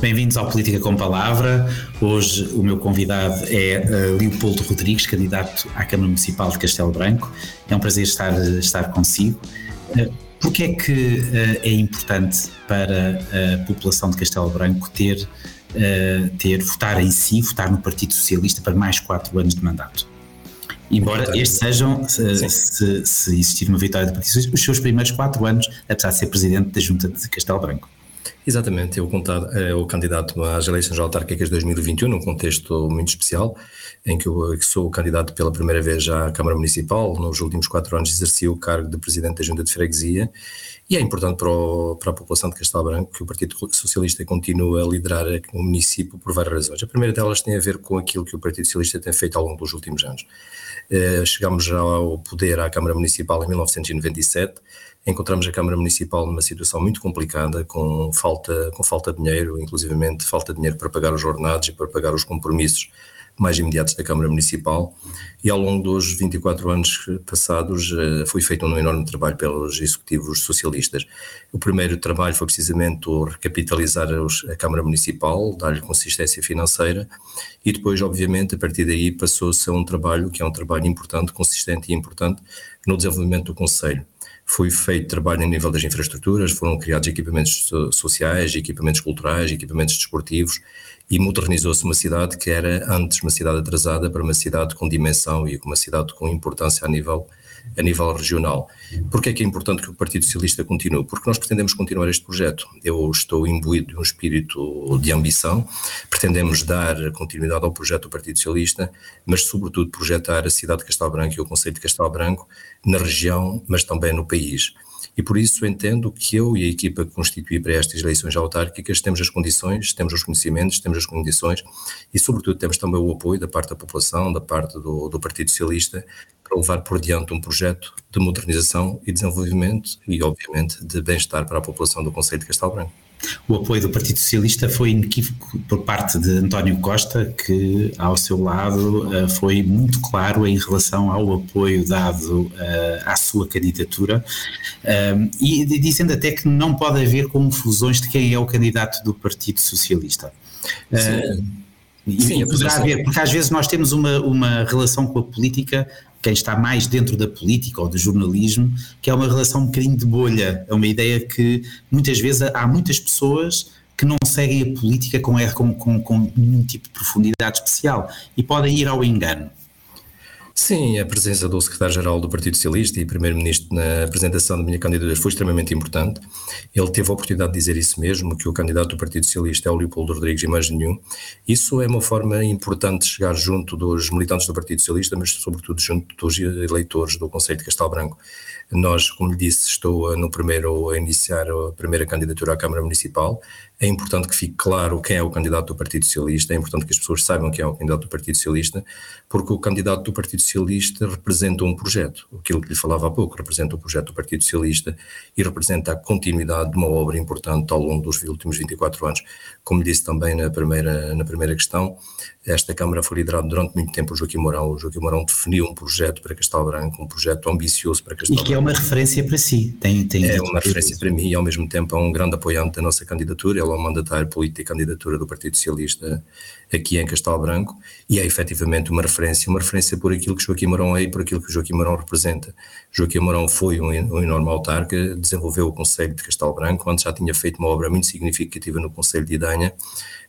Bem-vindos ao Política com Palavra. Hoje o meu convidado é uh, Leopoldo Rodrigues, candidato à Câmara Municipal de Castelo Branco. É um prazer estar, estar consigo. Uh, Porquê é que uh, é importante para a população de Castelo Branco ter, uh, ter votar em si, votar no Partido Socialista para mais quatro anos de mandato? Embora estes sejam, se, se, se, existir uma vitória do Partido Socialista, os seus primeiros quatro anos, apesar de ser presidente da Junta de Castelo Branco. Exatamente, eu é o candidato às eleições autárquicas de 2021, num contexto muito especial, em que eu sou candidato pela primeira vez à Câmara Municipal, nos últimos quatro anos exerci o cargo de Presidente da Junta de Freguesia, e é importante para, o, para a população de Castelo Branco que o Partido Socialista continue a liderar o município por várias razões. A primeira delas tem a ver com aquilo que o Partido Socialista tem feito ao longo dos últimos anos. Eh, chegámos já ao poder à Câmara Municipal em 1997, encontramos a Câmara Municipal numa situação muito complicada, com falta, com falta de dinheiro, inclusivamente falta de dinheiro para pagar os jornados e para pagar os compromissos mais imediatos da Câmara Municipal e ao longo dos 24 anos passados eh, foi feito um enorme trabalho pelos executivos socialistas. O primeiro trabalho foi precisamente o recapitalizar a Câmara Municipal, dar-lhe consistência financeira e depois, obviamente, a partir daí passou-se a um trabalho que é um trabalho importante, consistente e importante no desenvolvimento do Conselho foi feito trabalho a nível das infraestruturas, foram criados equipamentos sociais, equipamentos culturais, equipamentos desportivos e modernizou-se uma cidade que era antes uma cidade atrasada para uma cidade com dimensão e uma cidade com importância a nível a nível regional. Porquê é que é importante que o Partido Socialista continue? Porque nós pretendemos continuar este projeto. Eu estou imbuído de um espírito de ambição, pretendemos dar continuidade ao projeto do Partido Socialista, mas sobretudo projetar a cidade de Castelo Branco e o conceito de Castelo Branco na região, mas também no país. E por isso entendo que eu e a equipa que constituí para estas eleições autárquicas temos as condições, temos os conhecimentos, temos as condições e, sobretudo, temos também o apoio da parte da população, da parte do, do Partido Socialista, para levar por diante um projeto de modernização e desenvolvimento e, obviamente, de bem-estar para a população do Conselho de Castelo Branco. O apoio do Partido Socialista foi inequívoco por parte de António Costa, que ao seu lado eh, foi muito claro em relação ao apoio dado eh, à sua candidatura eh, e dizendo até que não pode haver confusões de quem é o candidato do Partido Socialista. Sim. E, Sim, poderá haver, porque às vezes nós temos uma, uma relação com a política quem está mais dentro da política ou do jornalismo, que é uma relação um bocadinho de bolha. É uma ideia que muitas vezes há muitas pessoas que não seguem a política com, com, com, com nenhum tipo de profundidade especial e podem ir ao engano. Sim, a presença do secretário-geral do Partido Socialista e primeiro-ministro na apresentação da minha candidatura foi extremamente importante. Ele teve a oportunidade de dizer isso mesmo, que o candidato do Partido Socialista é o Leopoldo Rodrigues e mais nenhum. Isso é uma forma importante de chegar junto dos militantes do Partido Socialista, mas sobretudo junto dos eleitores do Conselho de Castelo Branco. Nós, como lhe disse, estou no primeiro a iniciar a primeira candidatura à Câmara Municipal. É importante que fique claro quem é o candidato do Partido Socialista, é importante que as pessoas saibam quem é o candidato do Partido Socialista, porque o candidato do Partido Socialista representa um projeto, aquilo que lhe falava há pouco, representa o projeto do Partido Socialista e representa a continuidade de uma obra importante ao longo dos últimos 24 anos. Como disse também na primeira, na primeira questão, esta Câmara foi liderada durante muito tempo por Joaquim Mourão. O Joaquim Mourão definiu um projeto para Castelo Branco, um projeto ambicioso para Castelo Branco. E que é uma referência para si. Tem, tem é uma referência para mim e ao mesmo tempo é um grande apoiante da nossa candidatura. Ele é o mandatário político e candidatura do Partido Socialista aqui em Castelo Branco e é efetivamente uma referência, uma referência por aquilo que Joaquim Mourão é e por aquilo que Joaquim Mourão representa. Joaquim Mourão foi um, um enorme autarca, desenvolveu o Conselho de Castelo Branco, antes já tinha feito uma obra muito significativa no Conselho de Idanha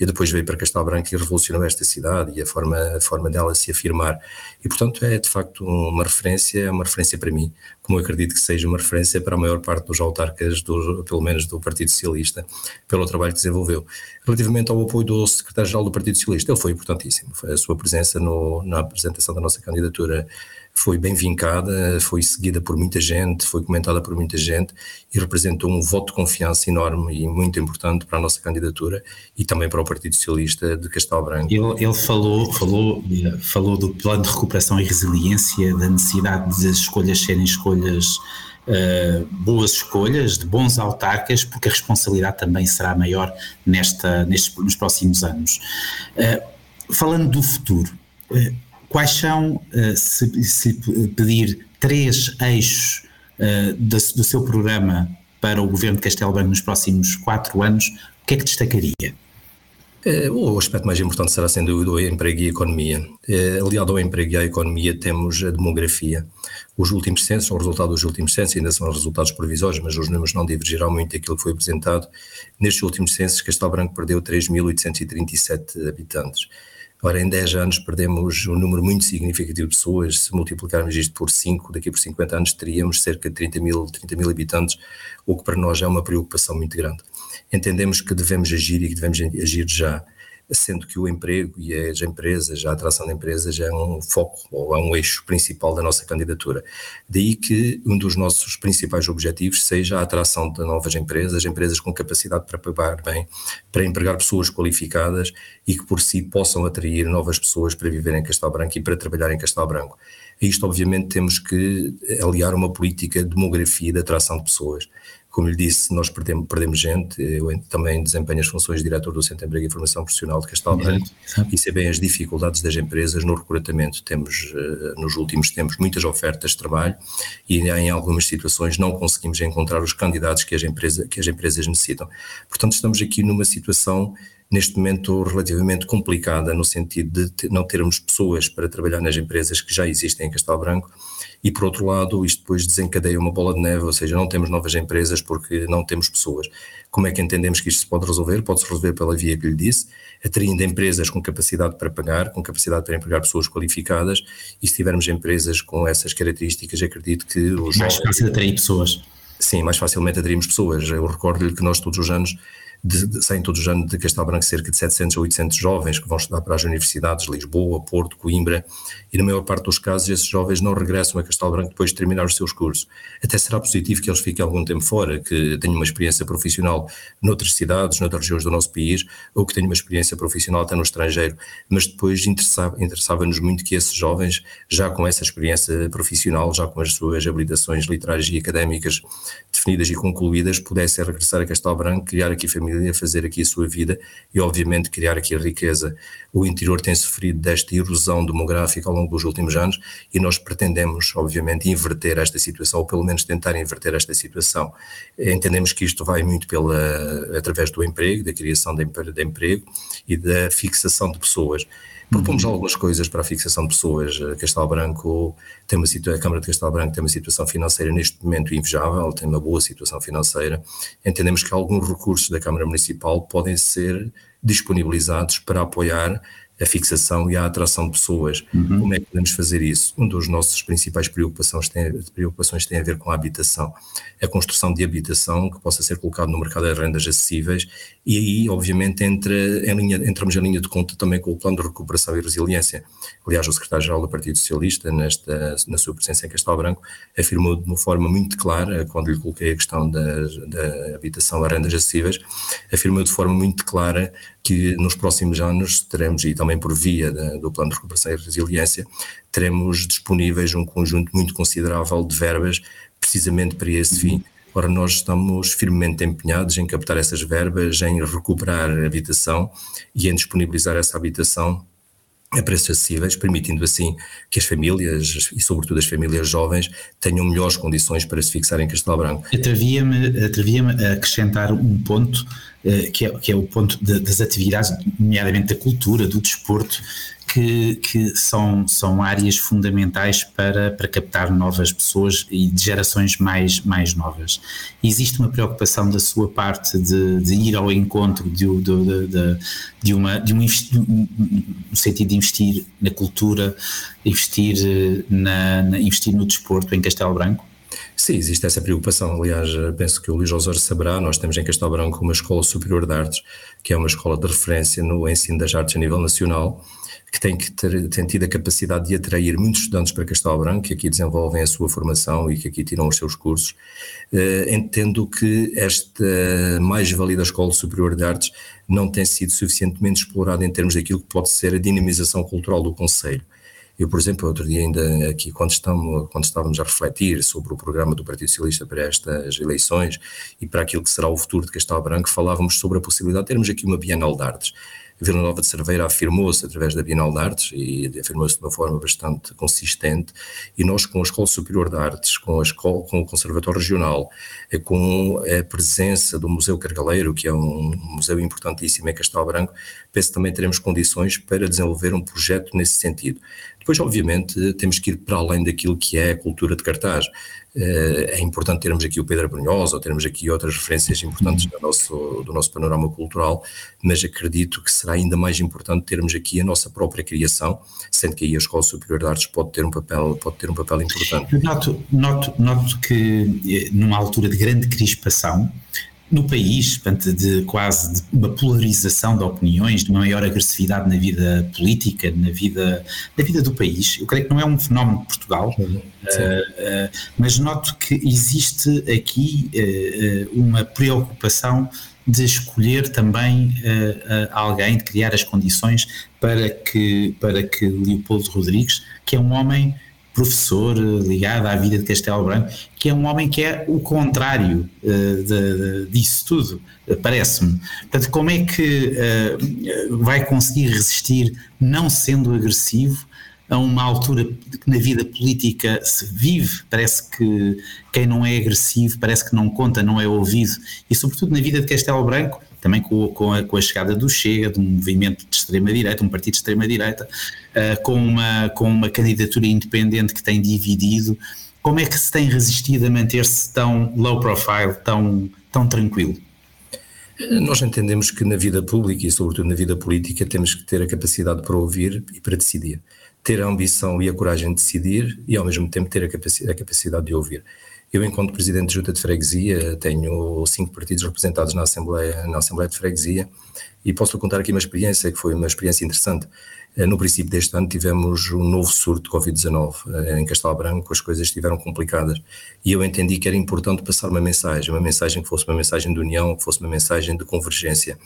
e depois veio para Castelo Branco e revolucionou esta cidade e a forma, a forma dela se afirmar. E, portanto, é de facto uma referência, é uma referência para mim, como eu acredito que seja uma referência para a maior parte dos autarcas, do, pelo menos do Partido Socialista, pelo trabalho que desenvolveu. Relativamente ao apoio do secretário-geral do Partido Socialista, ele foi importantíssimo. A sua presença no, na apresentação da nossa candidatura foi bem vincada, foi seguida por muita gente, foi comentada por muita gente e representou um voto de confiança enorme e muito importante para a nossa candidatura e também para o Partido Socialista de Castelo Branco. Ele, ele falou, falou, falou do plano de recuperação e resiliência, da necessidade de as escolhas serem escolhas Uh, boas escolhas, de bons autarcas, porque a responsabilidade também será maior nesta, nestes, nos próximos anos. Uh, falando do futuro, uh, quais são, se, se, pedir três eixos do, do seu programa para o governo de Castelo Branco nos próximos quatro anos, o que é que destacaria? Eh, o aspecto mais importante será, sem dúvida, o emprego e a economia. Eh, aliado ao emprego e à economia, temos a demografia. Os últimos censos, o resultado dos últimos censos, ainda são resultados provisórios, mas os números não divergirão muito daquilo que foi apresentado. Nestes últimos censos, Castelo Branco perdeu 3.837 habitantes. Ora, em 10 anos perdemos um número muito significativo de pessoas. Se multiplicarmos isto por 5, daqui por 50 anos teríamos cerca de 30 mil, 30 mil habitantes, o que para nós é uma preocupação muito grande entendemos que devemos agir e que devemos agir já, sendo que o emprego e as empresas, a atração de empresas é um foco ou é um eixo principal da nossa candidatura. Daí que um dos nossos principais objetivos seja a atração de novas empresas, empresas com capacidade para pagar bem, para empregar pessoas qualificadas e que por si possam atrair novas pessoas para viver em Castelo Branco e para trabalhar em Castelo Branco. A isto, obviamente, temos que aliar uma política de demografia e de atração de pessoas. Como lhe disse, nós perdemos, perdemos gente, eu também desempenho as funções de diretor do Centro de Emprego e Formação Profissional de Castelo Branco e sei bem as dificuldades das empresas no recrutamento. Temos, eh, nos últimos tempos, muitas ofertas de trabalho e em algumas situações não conseguimos encontrar os candidatos que as, empresa, que as empresas necessitam. Portanto, estamos aqui numa situação neste momento relativamente complicada, no sentido de não termos pessoas para trabalhar nas empresas que já existem em Castelo Branco, e por outro lado, isto depois desencadeia uma bola de neve, ou seja, não temos novas empresas porque não temos pessoas. Como é que entendemos que isto se pode resolver? Pode-se resolver pela via que lhe disse, atraindo empresas com capacidade para pagar, com capacidade para empregar pessoas qualificadas, e se tivermos empresas com essas características, acredito que os Mais fácil atrair pessoas. Sim, mais facilmente atraímos pessoas. Eu recordo-lhe que nós todos os anos de, de, saem todos os anos de Castelo Branco cerca de 700 a 800 jovens que vão estudar para as universidades de Lisboa, Porto, Coimbra, e na maior parte dos casos esses jovens não regressam a Castelo Branco depois de terminar os seus cursos. Até será positivo que eles fiquem algum tempo fora, que tenham uma experiência profissional noutras cidades, noutras regiões do nosso país, ou que tenham uma experiência profissional até no estrangeiro, mas depois interessava-nos interessava muito que esses jovens, já com essa experiência profissional, já com as suas habilitações literárias e académicas definidas e concluídas, pudessem regressar a Castelo Branco, criar aqui família família, fazer aqui a sua vida e, obviamente, criar aqui a riqueza. O interior tem sofrido desta erosão demográfica ao longo dos últimos anos e nós pretendemos, obviamente, inverter esta situação, ou pelo menos tentar inverter esta situação. Entendemos que isto vai muito pela, através do emprego, da criação de emprego e da fixação de pessoas. Propomos uhum. algumas coisas para a fixação de pessoas. Castelo Branco tem uma situação, a Câmara de Castelo Branco tem uma situação financeira neste momento invejável, tem uma boa situação financeira. Entendemos que alguns recursos da Câmara Municipal podem ser disponibilizados para apoiar a fixação e a atração de pessoas. Uhum. Como é que podemos fazer isso? Um dos nossos principais preocupações tem, preocupações tem a ver com a habitação. A construção de habitação que possa ser colocado no mercado de rendas acessíveis e aí, obviamente, entra em linha, entramos em linha de conta também com o plano de recuperação e resiliência. Aliás, o secretário-geral do Partido Socialista, nesta, na sua presença em Castelo Branco, afirmou de uma forma muito clara, quando lhe coloquei a questão da, da habitação a rendas acessíveis, afirmou de forma muito clara que nos próximos anos teremos, e também por via da, do Plano de Recuperação e Resiliência, teremos disponíveis um conjunto muito considerável de verbas precisamente para esse fim. Ora, nós estamos firmemente empenhados em captar essas verbas, em recuperar a habitação e em disponibilizar essa habitação a preços acessíveis, permitindo assim que as famílias, e sobretudo as famílias jovens, tenham melhores condições para se fixarem em Castelo Branco. Atrevia-me atrevia a acrescentar um ponto, que é, que é o ponto de, das atividades, nomeadamente da cultura, do desporto, que, que, são, são áreas fundamentais para, para captar novas pessoas e de gerações mais, mais novas. Existe uma preocupação da sua parte de, de ir ao encontro de, de, de, de uma, de um, sentido de investir na cultura, investir, na, na, investir no desporto em Castelo Branco? Sim, existe essa preocupação. Aliás, penso que o Luís Osório saberá, nós temos em Castelo Branco uma escola superior de artes, que é uma escola de referência no ensino das artes a nível nacional, que tem, que ter, tem tido a capacidade de atrair muitos estudantes para Castelo Branco, que aqui desenvolvem a sua formação e que aqui tiram os seus cursos, eh, entendo que esta mais-valia da Escola Superior de Artes não tem sido suficientemente explorada em termos daquilo que pode ser a dinamização cultural do Conselho. Eu, por exemplo, outro dia ainda aqui, quando estamos, quando estávamos a refletir sobre o programa do Partido Socialista para estas eleições e para aquilo que será o futuro de Castelo Branco, falávamos sobre a possibilidade de termos aqui uma Bienal de Artes Vila Nova de Cerveira afirmou-se através da Bienal de Artes e afirmou-se de uma forma bastante consistente e nós com a Escola Superior de Artes, com a escola, com o Conservatório Regional, eh, com a presença do Museu Cargaleiro, que é um museu importantíssimo em Castelo Branco, penso que também teremos condições para desenvolver um projeto nesse sentido. Depois, obviamente, temos que ir para além daquilo que é a cultura de cartaz. Eh, é importante termos aqui o Pedro Brunhosa, ou termos aqui outras referências importantes do nosso, do nosso panorama cultural, mas acredito que será ainda mais importante termos aqui a nossa própria criação, sendo que aí a Escola Superior de Artes pode ter um papel, pode ter um papel importante. Noto, noto, noto que eh, numa altura de grande crispação, no país, portanto, de quase de uma polarização de opiniões, de uma maior agressividade na vida política, na vida, na vida do país. Eu creio que não é um fenómeno de Portugal, uh, uh, mas noto que existe aqui uh, uma preocupação de escolher também alguém, de criar as condições para que, para que Leopoldo Rodrigues, que é um homem professor eh, ligado à vida de Castelo Branco, que é um homem que é o contrário uh, de, de, disso tudo, uh, parece-me. Portanto, como é que uh, vai conseguir resistir, não sendo agressivo, a uma altura que na vida política se vive, parece que quem não é agressivo, parece que não conta, não é ouvido, e sobretudo na vida de Castelo Branco, também com, com, a, com a chegada do Chega, de um movimento de extrema-direita, um partido de extrema-direita, uh, com, uma, com uma candidatura independente que tem dividido, como é que se tem resistido a manter-se tão low profile, tão, tão tranquilo? Nós entendemos que na vida pública e, sobretudo, na vida política, temos que ter a capacidade para ouvir e para decidir. Ter a ambição e a coragem de decidir e, ao mesmo tempo, ter a a capacidade de ouvir. Eu, enquanto presidente de junta de freguesia, tenho cinco partidos representados na Assembleia, na Assembleia de Freguesia e posso contar aqui uma experiência que foi uma experiência interessante. Eh, no princípio deste ano tivemos um novo surto de Covid-19 eh, em Castelo Branco, as coisas estiveram complicadas e eu entendi que era importante passar uma mensagem, uma mensagem que fosse uma mensagem de união, que fosse uma mensagem de convergência.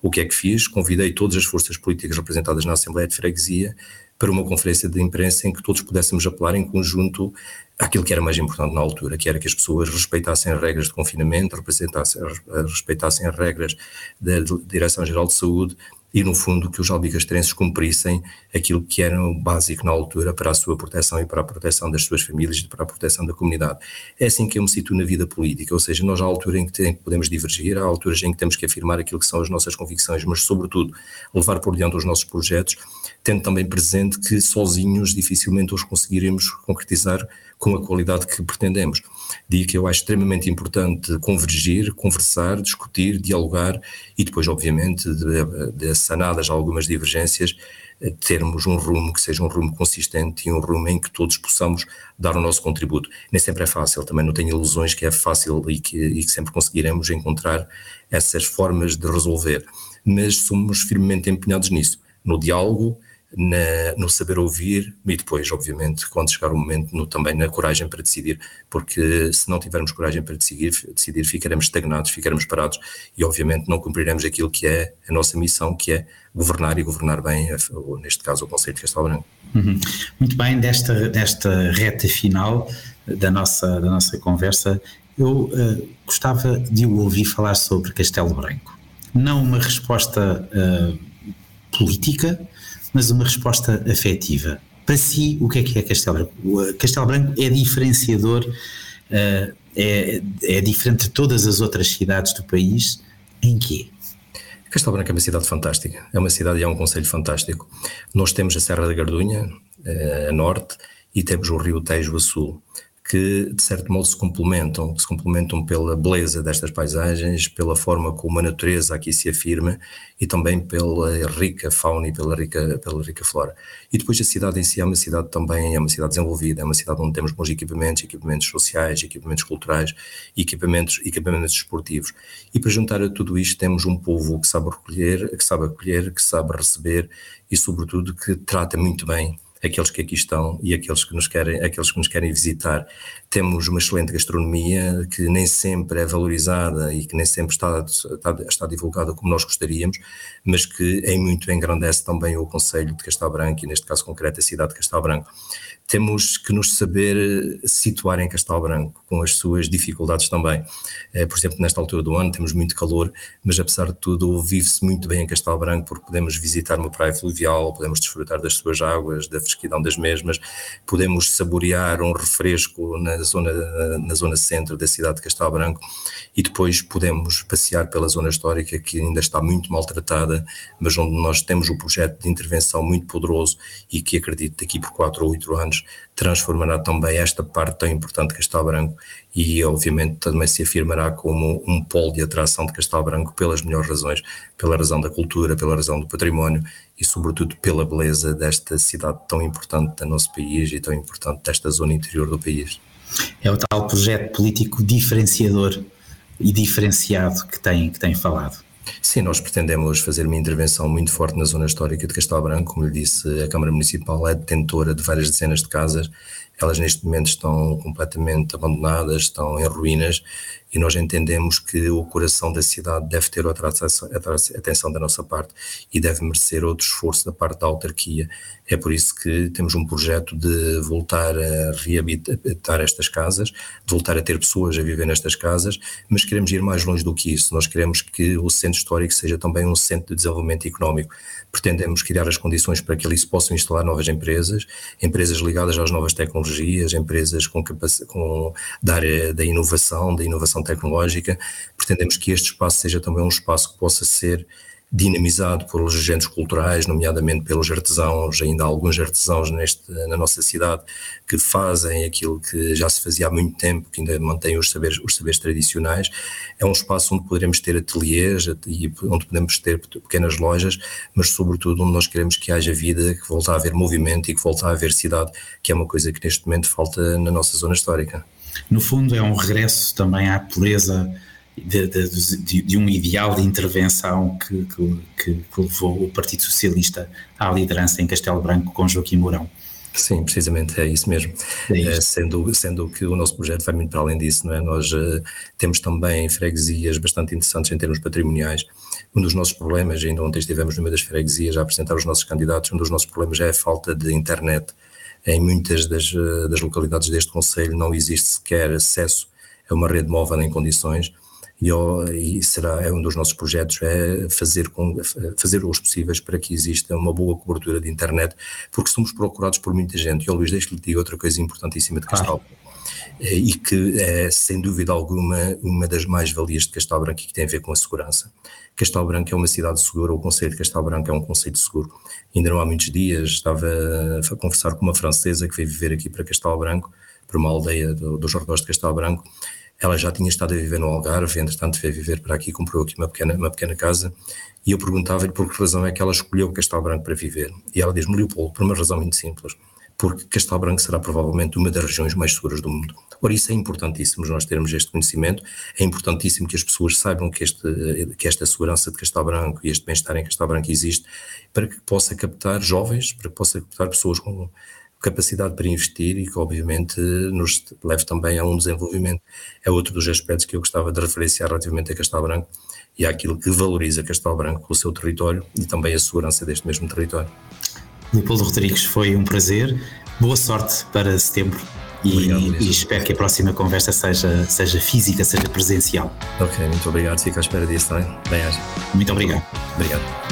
O que é que fiz? Convidei todas as forças políticas representadas na Assembleia de Freguesia para uma conferência de imprensa em que todos pudéssemos apelar em conjunto àquilo que era mais importante na altura, que era que as pessoas respeitassem as regras de confinamento, respeitassem as regras da Direção-Geral de Saúde e, no fundo, que os albicastrenses cumprissem aquilo que era o básico na altura para a sua proteção e para a proteção das suas famílias e para a proteção da comunidade. É assim que eu me situo na vida política, ou seja, nós há altura em que podemos divergir, há alturas em que temos que afirmar aquilo que são as nossas convicções, mas, sobretudo, levar por diante os nossos projetos, tendo também presente que sozinhos dificilmente os conseguiremos concretizar com a qualidade que pretendemos. Digo que eu acho extremamente importante convergir, conversar, discutir, dialogar e depois, obviamente, de, de sanadas algumas divergências, eh, termos um rumo que seja um rumo consistente e um rumo em que todos possamos dar o nosso contributo. Nem sempre é fácil, também não tenho ilusões que é fácil e que, e que sempre conseguiremos encontrar essas formas de resolver, mas somos firmemente empenhados nisso, no diálogo, na, no saber ouvir e depois, obviamente, quando chegar o momento, no, também na coragem para decidir, porque se não tivermos coragem para decidir, decidir, ficaremos estagnados, ficaremos parados e, obviamente, não cumpriremos aquilo que é a nossa missão, que é governar e governar bem, ou, neste caso, o Conselho de Castelo Branco. Uhum. Muito bem, desta, desta reta final da nossa, da nossa conversa, eu uh, gostava de o ouvir falar sobre Castelo Branco. Não uma resposta uh, política, mas uma resposta afetiva. Para si, o que é que é Castelo Branco? Castelo Branco é diferenciador, eh, é, é diferente de todas as outras cidades do país, em quê? Castelo Branco é uma cidade fantástica, é uma cidade e é um conselho fantástico. Nós temos a Serra da Gardunha, eh, a norte, e temos o Rio Tejo a sul que de certo modo se complementam, se complementam pela beleza destas paisagens, pela forma como a natureza aqui se afirma e também pela rica fauna e pela rica, pela rica flora. E depois a cidade em si é uma cidade também, é uma cidade desenvolvida, é uma cidade onde temos bons equipamentos, equipamentos sociais, equipamentos culturais, equipamentos, equipamentos esportivos. E para juntar a tudo isto temos um povo que sabe recolher, que sabe acolher, que sabe receber e sobretudo que trata muito bem aqueles que aqui estão e aqueles que nos querem, aqueles que nos querem visitar. temos uma excelente gastronomia que nem sempre é valorizada e que nem sempre está, está, está divulgada como nós gostaríamos, mas que em muito engrandece também o Conselho de Castelo Branco e neste caso concreto a cidade de Castelo Branco temos que nos saber situar em Castelo Branco, com as suas dificuldades também. Eh, por exemplo, nesta altura do ano temos muito calor, mas apesar de tudo vive-se muito bem em Castelo Branco porque podemos visitar uma praia fluvial, podemos desfrutar das suas águas, da fresquidão das mesmas, podemos saborear um refresco na zona, na zona centro da cidade de Castelo Branco e depois podemos passear pela zona histórica que ainda está muito maltratada, mas onde nós temos um projeto de intervenção muito poderoso e que acredito daqui por 4 ou 8 anos transformará também esta parte tão importante de Castelo Branco e obviamente também se afirmará como um polo de atração de Castelo Branco pelas melhores razões, pela razão da cultura, pela razão do património e sobretudo pela beleza desta cidade tão importante do nosso país e tão importante desta zona interior do país. É o tal projeto político diferenciador e diferenciado que tem, que tem falado. Sim, nós pretendemos fazer uma intervenção muito forte na zona histórica de Castelo Branco. Como lhe disse, a Câmara Municipal é detentora de várias dezenas de casas. Elas neste momento estão completamente abandonadas, estão em ruínas e nós entendemos que o coração da cidade deve ter outra atenção da nossa parte e deve merecer outro esforço da parte da autarquia. É por isso que temos um projeto de voltar a reabilitar estas casas, de voltar a ter pessoas a viver nestas casas, mas queremos ir mais longe do que isso. Nós queremos que o centro histórico seja também um centro de desenvolvimento económico. Pretendemos criar as condições para que ali se possam instalar novas empresas, empresas ligadas às novas tecnologias, empresas com, com da área da inovação, da inovação tecnológica. Pretendemos que este espaço seja também um espaço que possa ser dinamizado pelos agentes culturais, nomeadamente pelos artesãos, ainda há alguns artesãos neste, na nossa cidade que fazem aquilo que já se fazia há muito tempo, que ainda mantém os saberes, os saberes tradicionais. É um espaço onde poderemos ter ateliês e onde podemos ter pequenas lojas, mas sobretudo onde nós queremos que haja vida, que volte a haver movimento e que volte a haver cidade, que é uma coisa que neste momento falta na nossa zona histórica. No fundo, é um regresso também à pureza de, de, de, um ideal de intervenção que, que, que, levou o Partido Socialista à liderança em Castelo Branco com Joaquim Mourão. Sim, precisamente é isso mesmo. É isso. Eh, sendo, sendo que o nosso projeto vai muito para além disso, não é? Nós uh, temos também freguesias bastante interessantes em termos patrimoniais. Um dos nossos problemas, ainda ontem estivemos numa das freguesias a apresentar os nossos candidatos, um dos nossos problemas é a falta de internet. Em muitas das, eh, das localidades deste Conselho não existe sequer acesso a uma rede móvel em condições e, e, será é um dos nossos projetos é fazer com fazer os possíveis para que exista uma boa cobertura de internet porque somos procurados por muita gente. E o Luís deixe-lhe dizer outra coisa importantíssima de Castelo eh, e que é sem dúvida alguma uma das mais valias de Castelo Branco e que tem a ver com a segurança. Castelo Branco é uma cidade segura o Conselho de Castelo Branco é um conceito seguro. Ainda não há muitos dias estava a conversar com uma francesa que veio viver aqui para Castelo Branco para uma aldeia do, dos arredores de Castelo Branco. Ela já tinha estado a viver no Algarve, entretanto veio viver para aqui, comprou aqui uma pequena, uma pequena casa, e eu perguntava-lhe por que razão é que ela escolheu Castelo Branco para viver. E ela diz-me, Leopoldo, por uma razão muito simples, porque Castelo Branco será provavelmente uma das regiões mais seguras do mundo. Ora, isso é importantíssimo, nós termos este conhecimento, é importantíssimo que as pessoas saibam que, este, que esta segurança de Castelo Branco e este bem-estar em Castelo Branco existe, para que possa captar jovens, para que possa captar pessoas com capacidade para investir e que obviamente nos leve também a um desenvolvimento. É outro dos aspectos que eu gostava de referenciar relativamente a Castelo Branco e àquilo que valoriza Castelo Branco, o seu território e também a segurança deste mesmo território. Leopoldo Rodrigues, foi um prazer. Boa sorte para setembro e, obrigado, e, espero que a próxima conversa seja, seja física, seja presencial. Ok, muito obrigado. Fico à espera disso também. Bem, Muito obrigado. Obrigado.